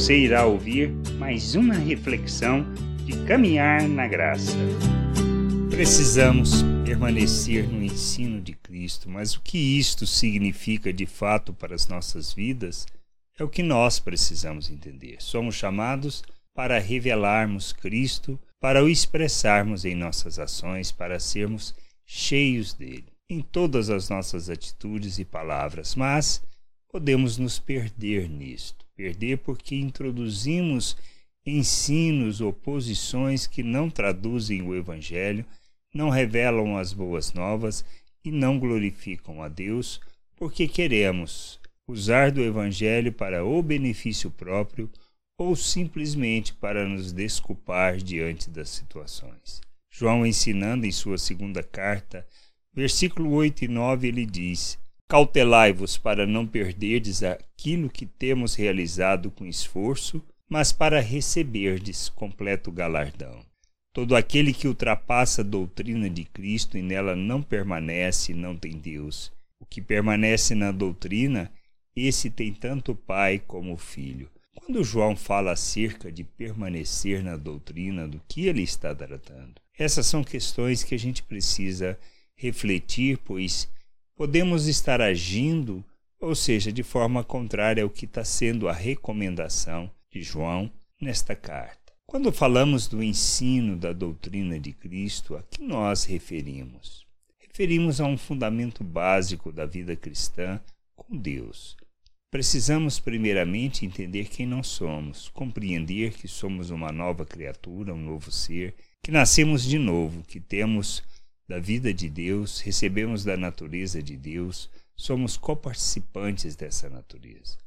Você irá ouvir mais uma reflexão de caminhar na graça. Precisamos permanecer no ensino de Cristo, mas o que isto significa de fato para as nossas vidas é o que nós precisamos entender. Somos chamados para revelarmos Cristo, para o expressarmos em nossas ações, para sermos cheios dele em todas as nossas atitudes e palavras, mas podemos nos perder nisto. Perder porque introduzimos ensinos ou posições que não traduzem o Evangelho, não revelam as boas novas e não glorificam a Deus, porque queremos usar do Evangelho para o benefício próprio ou simplesmente para nos desculpar diante das situações. João, ensinando em sua segunda carta, versículo 8 e 9, ele diz: Cautelai-vos para não perderdes aquilo que temos realizado com esforço, mas para receberdes completo galardão. Todo aquele que ultrapassa a doutrina de Cristo e nela não permanece, não tem Deus. O que permanece na doutrina, esse tem tanto o Pai como o Filho. Quando João fala acerca de permanecer na doutrina, do que ele está tratando? Essas são questões que a gente precisa refletir, pois podemos estar agindo, ou seja, de forma contrária ao que está sendo a recomendação de João nesta carta. Quando falamos do ensino da doutrina de Cristo, a que nós referimos? Referimos a um fundamento básico da vida cristã com Deus. Precisamos, primeiramente, entender quem nós somos, compreender que somos uma nova criatura, um novo ser, que nascemos de novo, que temos da vida de Deus, recebemos da natureza de Deus, somos coparticipantes dessa natureza.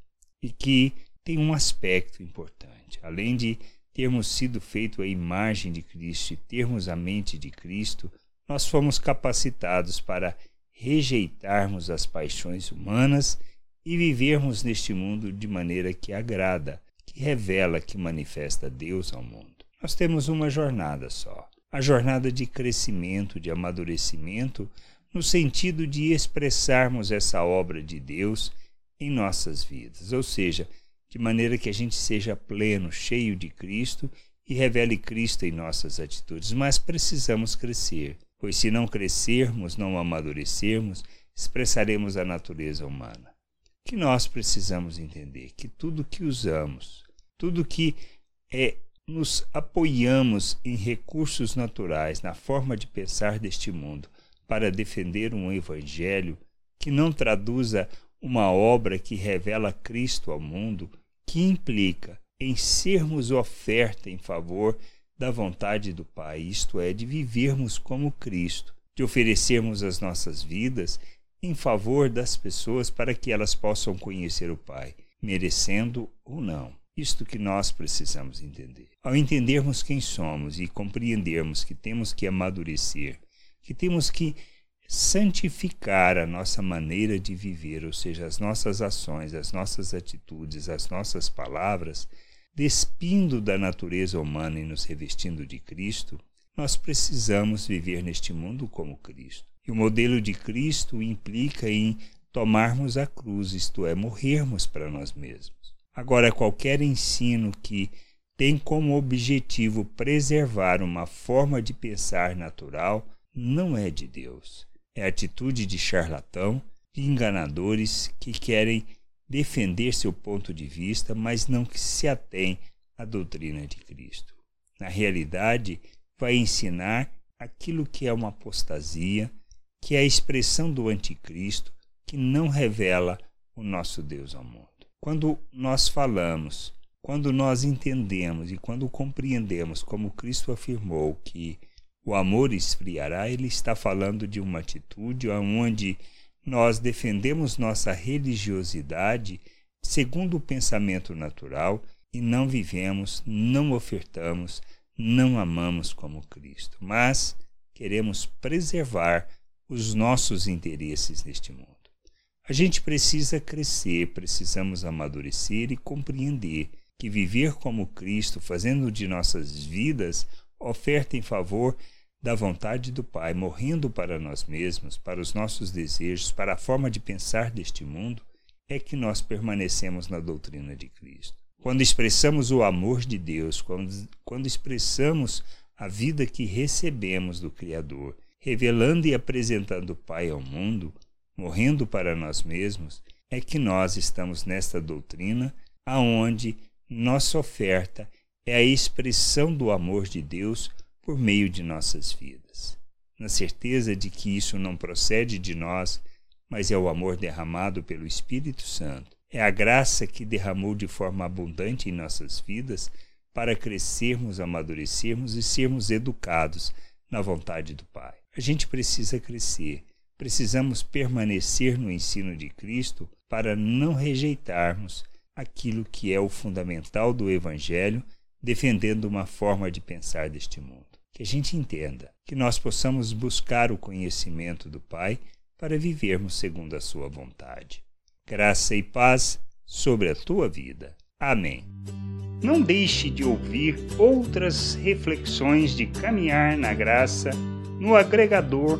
E que tem um aspecto importante. Além de termos sido feito à imagem de Cristo e termos a mente de Cristo, nós fomos capacitados para rejeitarmos as paixões humanas e vivermos neste mundo de maneira que agrada, que revela, que manifesta Deus ao mundo. Nós temos uma jornada só a jornada de crescimento, de amadurecimento, no sentido de expressarmos essa obra de Deus em nossas vidas, ou seja, de maneira que a gente seja pleno, cheio de Cristo e revele Cristo em nossas atitudes. Mas precisamos crescer, pois se não crescermos, não amadurecermos, expressaremos a natureza humana. Que nós precisamos entender que tudo que usamos, tudo que é nos apoiamos em recursos naturais na forma de pensar deste mundo para defender um evangelho que não traduza uma obra que revela Cristo ao mundo, que implica em sermos oferta em favor da vontade do Pai, isto é, de vivermos como Cristo, de oferecermos as nossas vidas em favor das pessoas para que elas possam conhecer o Pai, merecendo ou não. Isto que nós precisamos entender. Ao entendermos quem somos e compreendermos que temos que amadurecer, que temos que santificar a nossa maneira de viver, ou seja, as nossas ações, as nossas atitudes, as nossas palavras, despindo da natureza humana e nos revestindo de Cristo, nós precisamos viver neste mundo como Cristo. E o modelo de Cristo implica em tomarmos a cruz, isto é, morrermos para nós mesmos. Agora, qualquer ensino que tem como objetivo preservar uma forma de pensar natural não é de Deus. É atitude de charlatão, de enganadores que querem defender seu ponto de vista, mas não se atém à doutrina de Cristo. Na realidade, vai ensinar aquilo que é uma apostasia, que é a expressão do anticristo, que não revela o nosso Deus ao mundo. Quando nós falamos, quando nós entendemos e quando compreendemos, como Cristo afirmou, que o amor esfriará, ele está falando de uma atitude onde nós defendemos nossa religiosidade segundo o pensamento natural e não vivemos, não ofertamos, não amamos como Cristo, mas queremos preservar os nossos interesses neste mundo. A gente precisa crescer, precisamos amadurecer e compreender que viver como Cristo, fazendo de nossas vidas oferta em favor da vontade do Pai, morrendo para nós mesmos, para os nossos desejos, para a forma de pensar deste mundo, é que nós permanecemos na doutrina de Cristo. Quando expressamos o amor de Deus, quando, quando expressamos a vida que recebemos do Criador, revelando e apresentando o Pai ao mundo, morrendo para nós mesmos, é que nós estamos nesta doutrina aonde nossa oferta é a expressão do amor de Deus por meio de nossas vidas. Na certeza de que isso não procede de nós, mas é o amor derramado pelo Espírito Santo. É a graça que derramou de forma abundante em nossas vidas para crescermos, amadurecermos e sermos educados na vontade do Pai. A gente precisa crescer, precisamos permanecer no ensino de Cristo para não rejeitarmos aquilo que é o fundamental do Evangelho, defendendo uma forma de pensar deste mundo. Que a gente entenda, que nós possamos buscar o conhecimento do Pai para vivermos segundo a Sua vontade. Graça e paz sobre a tua vida. Amém. Não deixe de ouvir outras reflexões de caminhar na graça no agregador